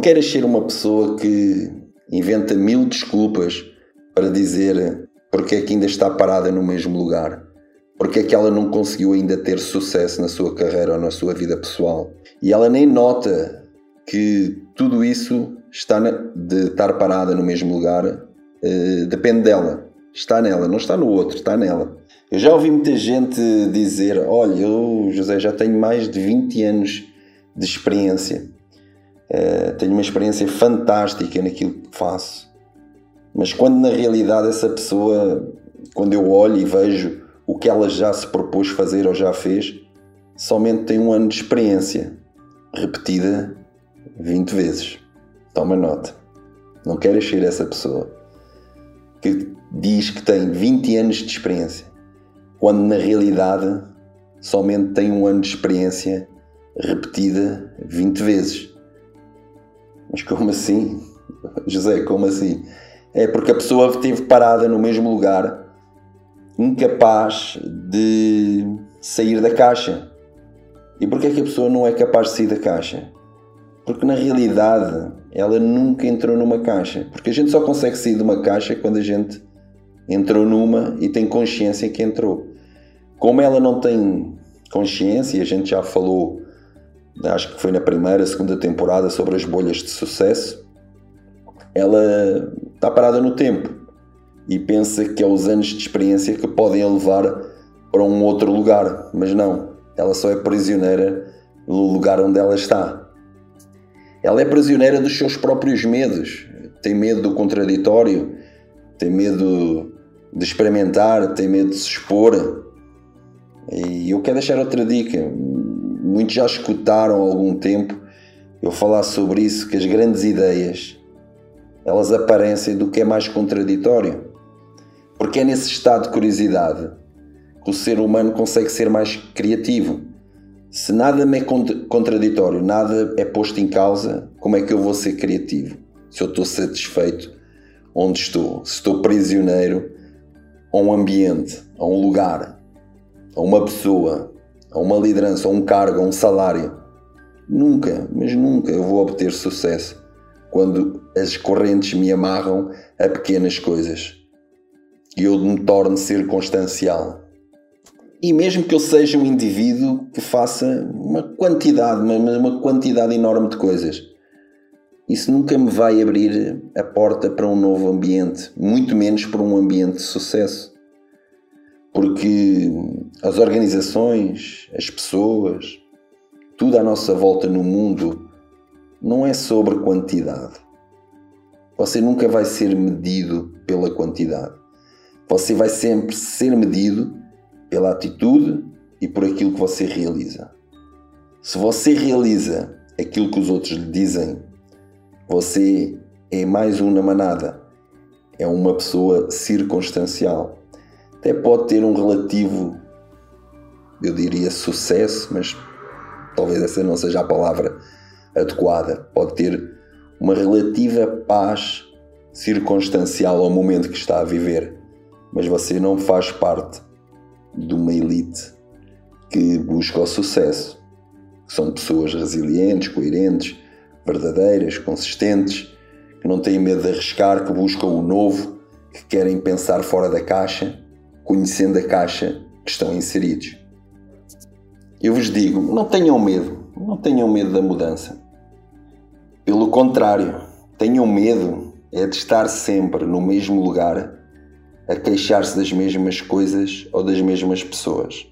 Não queres ser uma pessoa que inventa mil desculpas para dizer porque é que ainda está parada no mesmo lugar, porque é que ela não conseguiu ainda ter sucesso na sua carreira ou na sua vida pessoal. E ela nem nota que tudo isso está na, de estar parada no mesmo lugar uh, depende dela. Está nela, não está no outro, está nela. Eu já ouvi muita gente dizer: Olha, eu, José, já tenho mais de 20 anos de experiência. Uh, tenho uma experiência fantástica naquilo que faço. Mas quando na realidade essa pessoa, quando eu olho e vejo o que ela já se propôs fazer ou já fez, somente tem um ano de experiência, repetida 20 vezes. Toma nota. Não queres ser essa pessoa que diz que tem 20 anos de experiência, quando na realidade somente tem um ano de experiência repetida 20 vezes. Mas como assim? José, como assim? É porque a pessoa esteve parada no mesmo lugar, incapaz de sair da caixa. E porquê é que a pessoa não é capaz de sair da caixa? Porque na realidade ela nunca entrou numa caixa. Porque a gente só consegue sair de uma caixa quando a gente entrou numa e tem consciência que entrou. Como ela não tem consciência, a gente já falou, acho que foi na primeira, segunda temporada, sobre as bolhas de sucesso, ela está parada no tempo e pensa que é os anos de experiência que podem a levar para um outro lugar, mas não, ela só é prisioneira no lugar onde ela está. Ela é prisioneira dos seus próprios medos, tem medo do contraditório, tem medo de experimentar, tem medo de se expor. E eu quero deixar outra dica. Muitos já escutaram há algum tempo eu falar sobre isso, que as grandes ideias elas aparecem do que é mais contraditório. Porque é nesse estado de curiosidade que o ser humano consegue ser mais criativo. Se nada me é contraditório, nada é posto em causa, como é que eu vou ser criativo? Se eu estou satisfeito onde estou, se estou prisioneiro a um ambiente, a um lugar, a uma pessoa, a uma liderança, a um cargo, a um salário, nunca, mas nunca eu vou obter sucesso quando as correntes me amarram a pequenas coisas e eu me torno circunstancial. E mesmo que eu seja um indivíduo que faça uma quantidade, mas uma quantidade enorme de coisas, isso nunca me vai abrir a porta para um novo ambiente, muito menos para um ambiente de sucesso. Porque as organizações, as pessoas, tudo à nossa volta no mundo não é sobre quantidade. Você nunca vai ser medido pela quantidade. Você vai sempre ser medido pela atitude e por aquilo que você realiza. Se você realiza aquilo que os outros lhe dizem, você é mais um na manada. É uma pessoa circunstancial. Até pode ter um relativo, eu diria, sucesso, mas talvez essa não seja a palavra adequada. Pode ter uma relativa paz circunstancial ao momento que está a viver, mas você não faz parte de uma elite que busca o sucesso. São pessoas resilientes, coerentes, verdadeiras, consistentes, que não têm medo de arriscar, que buscam o novo, que querem pensar fora da caixa, conhecendo a caixa que estão inseridos. Eu vos digo, não tenham medo, não tenham medo da mudança. Pelo contrário, tenham medo é de estar sempre no mesmo lugar a queixar-se das mesmas coisas ou das mesmas pessoas.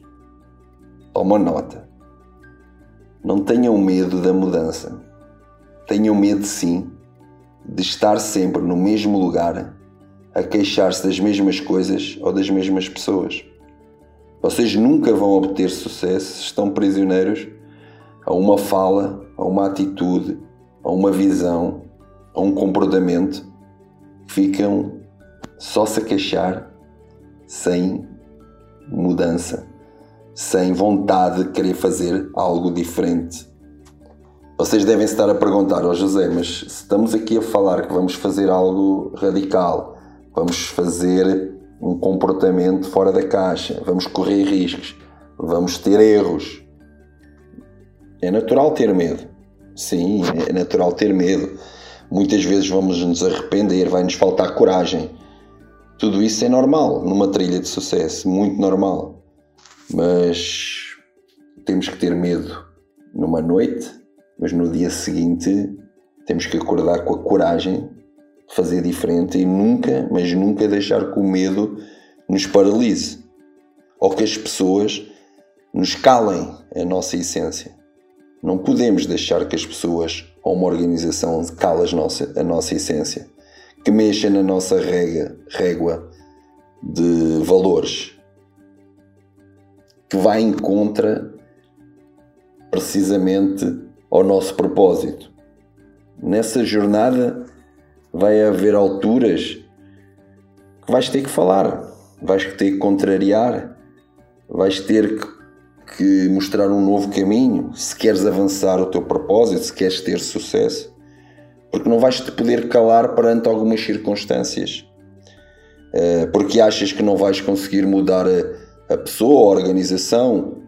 Toma nota. Não tenham medo da mudança. Tenham medo, sim, de estar sempre no mesmo lugar a queixar-se das mesmas coisas ou das mesmas pessoas. Vocês nunca vão obter sucesso se estão prisioneiros a uma fala, a uma atitude, a uma visão, a um comportamento ficam só se queixar sem mudança, sem vontade de querer fazer algo diferente. Vocês devem estar a perguntar ao oh José, mas se estamos aqui a falar que vamos fazer algo radical, vamos fazer um comportamento fora da caixa, vamos correr riscos, vamos ter erros. É natural ter medo. Sim, é natural ter medo. Muitas vezes vamos nos arrepender, vai nos faltar coragem. Tudo isso é normal numa trilha de sucesso, muito normal. Mas temos que ter medo numa noite, mas no dia seguinte temos que acordar com a coragem fazer diferente e nunca, mas nunca deixar que o medo nos paralise ou que as pessoas nos calem a nossa essência. Não podemos deixar que as pessoas ou uma organização cale nossa, a nossa essência, que mexa na nossa rega, régua de valores, que vai em contra precisamente ao nosso propósito. Nessa jornada vai haver alturas que vais ter que falar, vais ter que contrariar, vais ter que que mostrar um novo caminho, se queres avançar o teu propósito, se queres ter sucesso, porque não vais te poder calar perante algumas circunstâncias, eh, porque achas que não vais conseguir mudar a, pessoa, a organização,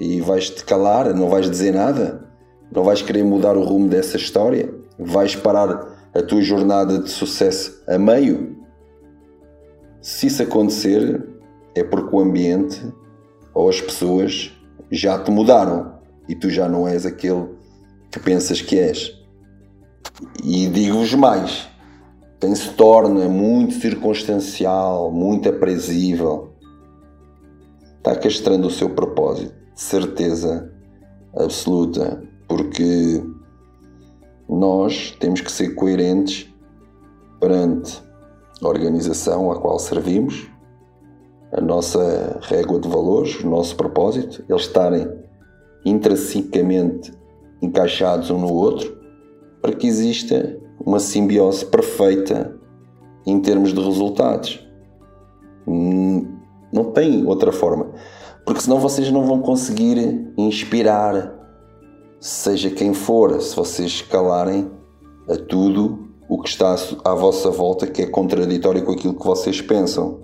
e vais te calar, não vais dizer nada, não vais querer mudar o rumo dessa história, vais parar a tua jornada de sucesso a meio. Se isso acontecer, é porque o ambiente ou as pessoas já te mudaram e tu já não és aquele que pensas que és. E digo-vos mais: quem se torna muito circunstancial, muito apresível, está castrando o seu propósito, de certeza absoluta, porque nós temos que ser coerentes perante a organização a qual servimos a nossa régua de valores, o nosso propósito, eles estarem intrinsecamente encaixados um no outro, para que exista uma simbiose perfeita em termos de resultados. Hum, não tem outra forma. Porque senão vocês não vão conseguir inspirar, seja quem for, se vocês calarem a tudo o que está à vossa volta que é contraditório com aquilo que vocês pensam.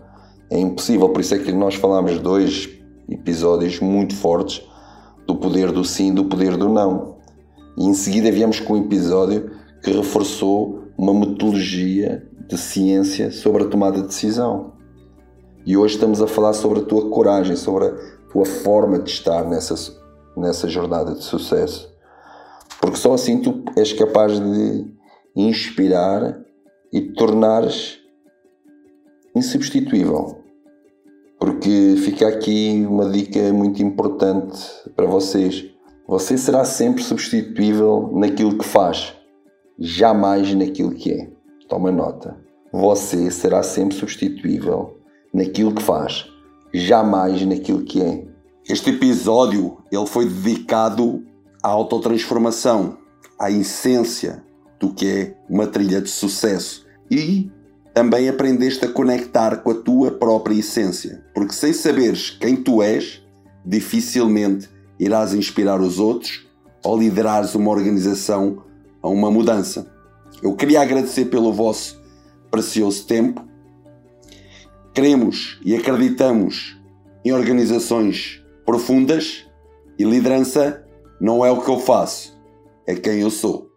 É impossível, por isso é que nós falámos dois episódios muito fortes do poder do sim e do poder do não. E em seguida viemos com um episódio que reforçou uma metodologia de ciência sobre a tomada de decisão. E hoje estamos a falar sobre a tua coragem, sobre a tua forma de estar nessa, nessa jornada de sucesso. Porque só assim tu és capaz de inspirar e te tornares insubstituível. Porque fica aqui uma dica muito importante para vocês. Você será sempre substituível naquilo que faz, jamais naquilo que é. Toma nota. Você será sempre substituível naquilo que faz, jamais naquilo que é. Este episódio ele foi dedicado à autotransformação, à essência do que é uma trilha de sucesso e também aprendeste a conectar com a tua própria essência, porque sem saberes quem tu és, dificilmente irás inspirar os outros ou liderares uma organização a uma mudança. Eu queria agradecer pelo vosso precioso tempo. Queremos e acreditamos em organizações profundas e liderança não é o que eu faço, é quem eu sou.